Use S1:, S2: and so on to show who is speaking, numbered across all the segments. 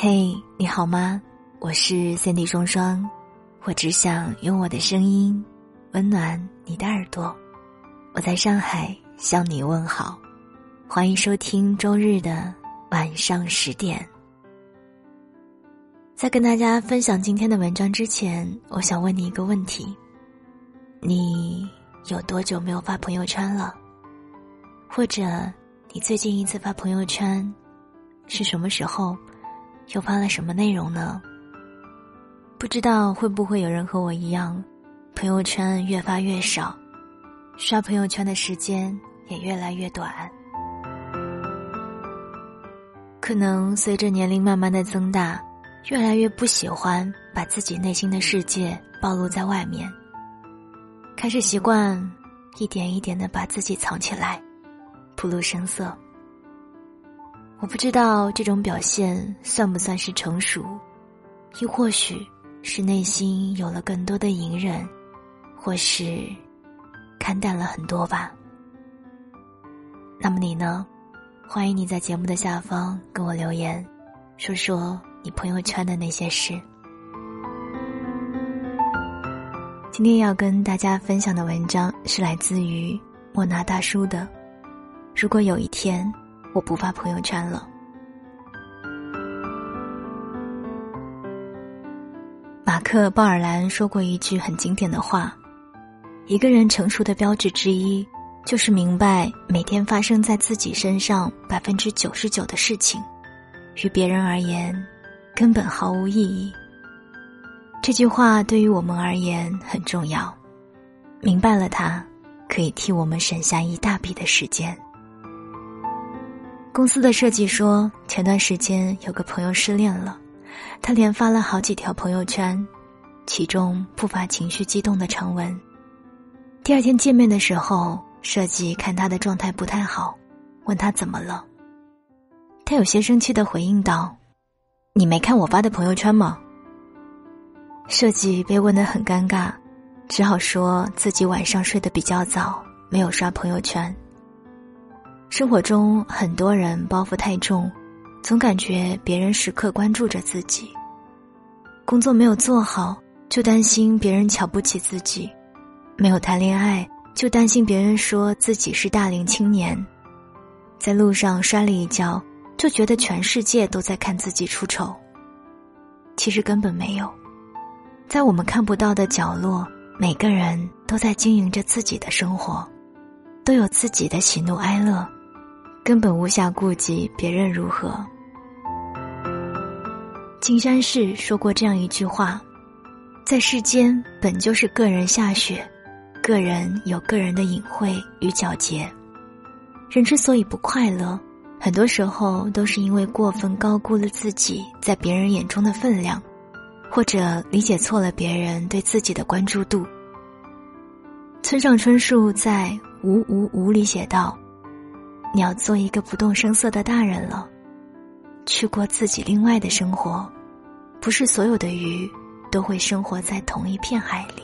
S1: 嘿，你好吗？我是三 D 双双，我只想用我的声音温暖你的耳朵。我在上海向你问好，欢迎收听周日的晚上十点。在跟大家分享今天的文章之前，我想问你一个问题：你有多久没有发朋友圈了？或者，你最近一次发朋友圈是什么时候？又发了什么内容呢？不知道会不会有人和我一样，朋友圈越发越少，刷朋友圈的时间也越来越短。可能随着年龄慢慢的增大，越来越不喜欢把自己内心的世界暴露在外面，开始习惯一点一点的把自己藏起来，不露声色。我不知道这种表现算不算是成熟，亦或许是内心有了更多的隐忍，或是看淡了很多吧。那么你呢？欢迎你在节目的下方跟我留言，说说你朋友圈的那些事。今天要跟大家分享的文章是来自于莫那大叔的。如果有一天。我不发朋友圈了。马克·鲍尔兰说过一句很经典的话：“一个人成熟的标志之一，就是明白每天发生在自己身上百分之九十九的事情，与别人而言，根本毫无意义。”这句话对于我们而言很重要，明白了它，可以替我们省下一大笔的时间。公司的设计说，前段时间有个朋友失恋了，他连发了好几条朋友圈，其中不乏情绪激动的长文。第二天见面的时候，设计看他的状态不太好，问他怎么了。他有些生气的回应道：“你没看我发的朋友圈吗？”设计被问得很尴尬，只好说自己晚上睡得比较早，没有刷朋友圈。生活中很多人包袱太重，总感觉别人时刻关注着自己。工作没有做好，就担心别人瞧不起自己；没有谈恋爱，就担心别人说自己是大龄青年；在路上摔了一跤，就觉得全世界都在看自己出丑。其实根本没有，在我们看不到的角落，每个人都在经营着自己的生活，都有自己的喜怒哀乐。根本无暇顾及别人如何。金山寺说过这样一句话：“在世间本就是个人下雪，个人有个人的隐晦与皎洁。人之所以不快乐，很多时候都是因为过分高估了自己在别人眼中的分量，或者理解错了别人对自己的关注度。”村上春树在《无无无》里写道。你要做一个不动声色的大人了，去过自己另外的生活，不是所有的鱼都会生活在同一片海里。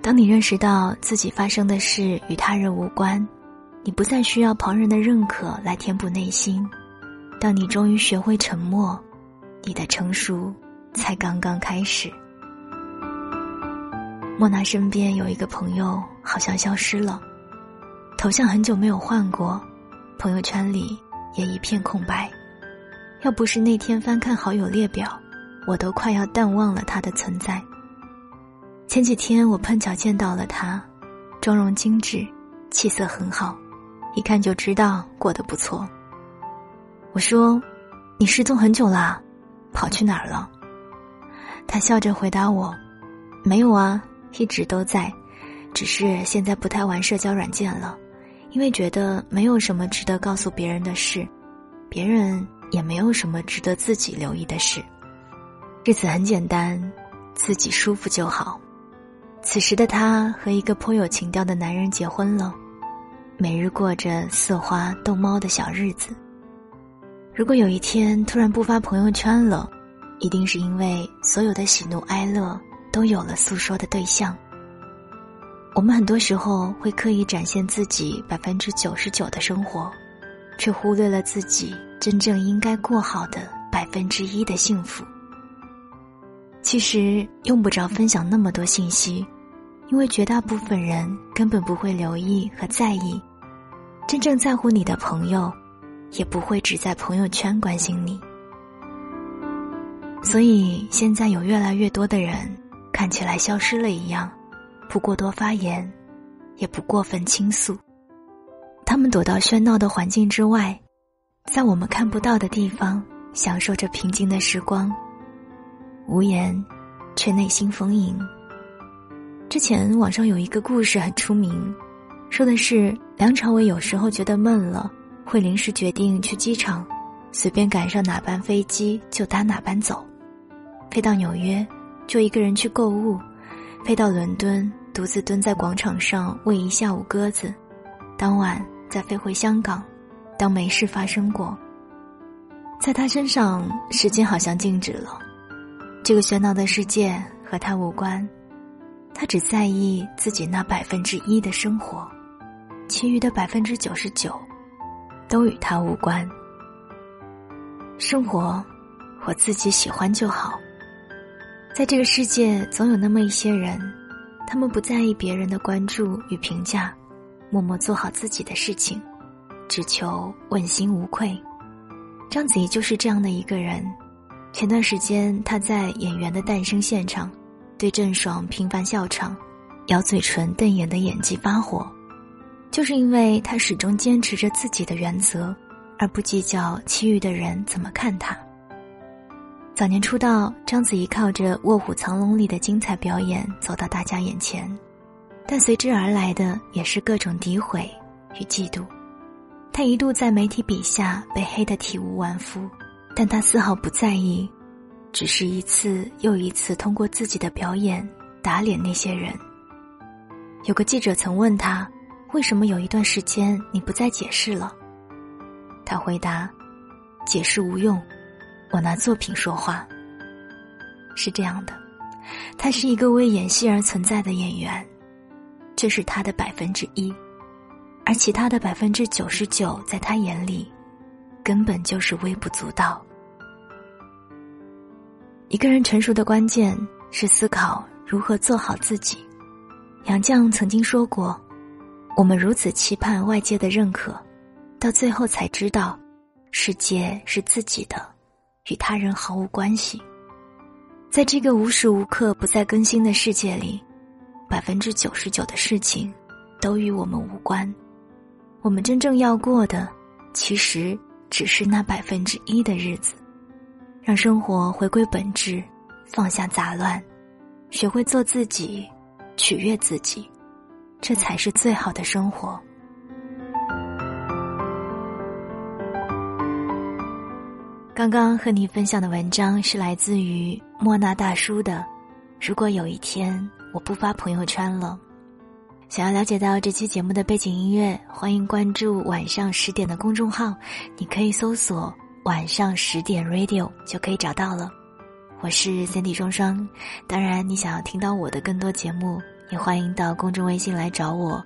S1: 当你认识到自己发生的事与他人无关，你不再需要旁人的认可来填补内心。当你终于学会沉默，你的成熟才刚刚开始。莫娜身边有一个朋友，好像消失了。头像很久没有换过，朋友圈里也一片空白。要不是那天翻看好友列表，我都快要淡忘了他的存在。前几天我碰巧见到了他，妆容精致，气色很好，一看就知道过得不错。我说：“你失踪很久啦，跑去哪儿了？”他笑着回答我：“没有啊，一直都在，只是现在不太玩社交软件了。”因为觉得没有什么值得告诉别人的事，别人也没有什么值得自己留意的事，日子很简单，自己舒服就好。此时的他和一个颇有情调的男人结婚了，每日过着似花逗猫的小日子。如果有一天突然不发朋友圈了，一定是因为所有的喜怒哀乐都有了诉说的对象。我们很多时候会刻意展现自己百分之九十九的生活，却忽略了自己真正应该过好的百分之一的幸福。其实用不着分享那么多信息，因为绝大部分人根本不会留意和在意。真正在乎你的朋友，也不会只在朋友圈关心你。所以现在有越来越多的人看起来消失了一样，不过多发言，也不过分倾诉。他们躲到喧闹的环境之外，在我们看不到的地方享受着平静的时光，无言，却内心丰盈。之前网上有一个故事很出名，说的是梁朝伟有时候觉得闷了，会临时决定去机场，随便赶上哪班飞机就搭哪班走。飞到纽约，就一个人去购物；飞到伦敦，独自蹲在广场上喂一下午鸽子；当晚再飞回香港，当没事发生过。在他身上，时间好像静止了，这个喧闹的世界和他无关，他只在意自己那百分之一的生活，其余的百分之九十九，都与他无关。生活，我自己喜欢就好。在这个世界，总有那么一些人，他们不在意别人的关注与评价，默默做好自己的事情，只求问心无愧。章子怡就是这样的一个人。前段时间，她在《演员的诞生》现场，对郑爽频繁笑场，咬嘴唇瞪眼的演技发火，就是因为她始终坚持着自己的原则，而不计较其余的人怎么看她。早年出道，章子怡靠着《卧虎藏龙》里的精彩表演走到大家眼前，但随之而来的也是各种诋毁与嫉妒。她一度在媒体笔下被黑得体无完肤，但她丝毫不在意，只是一次又一次通过自己的表演打脸那些人。有个记者曾问他：“为什么有一段时间你不再解释了？”他回答：“解释无用。”我拿作品说话。是这样的，他是一个为演戏而存在的演员，这是他的百分之一，而其他的百分之九十九，在他眼里，根本就是微不足道。一个人成熟的关键是思考如何做好自己。杨绛曾经说过：“我们如此期盼外界的认可，到最后才知道，世界是自己的。”与他人毫无关系，在这个无时无刻不在更新的世界里，百分之九十九的事情都与我们无关。我们真正要过的，其实只是那百分之一的日子。让生活回归本质，放下杂乱，学会做自己，取悦自己，这才是最好的生活。刚刚和你分享的文章是来自于莫那大叔的。如果有一天我不发朋友圈了，想要了解到这期节目的背景音乐，欢迎关注晚上十点的公众号，你可以搜索“晚上十点 Radio” 就可以找到了。我是 Cindy 双双，当然你想要听到我的更多节目，也欢迎到公众微信来找我。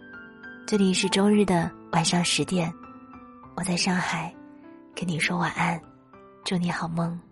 S1: 这里是周日的晚上十点，我在上海，跟你说晚安。祝你好梦。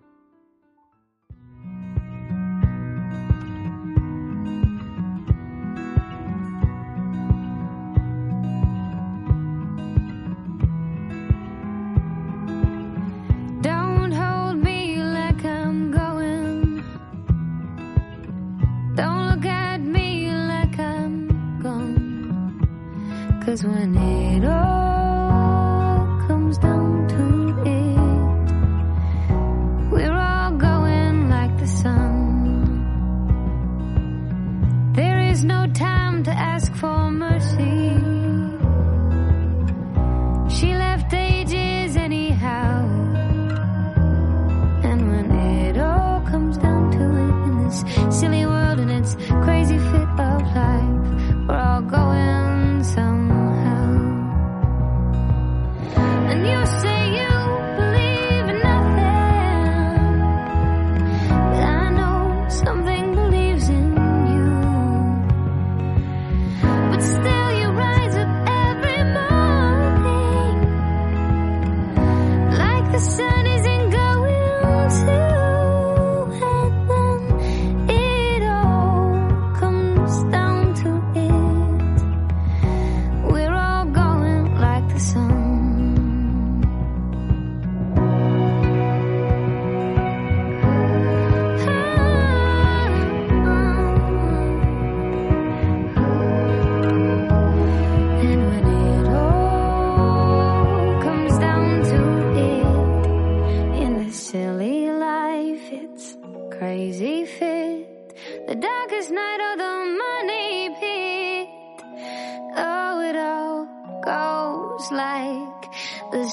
S2: the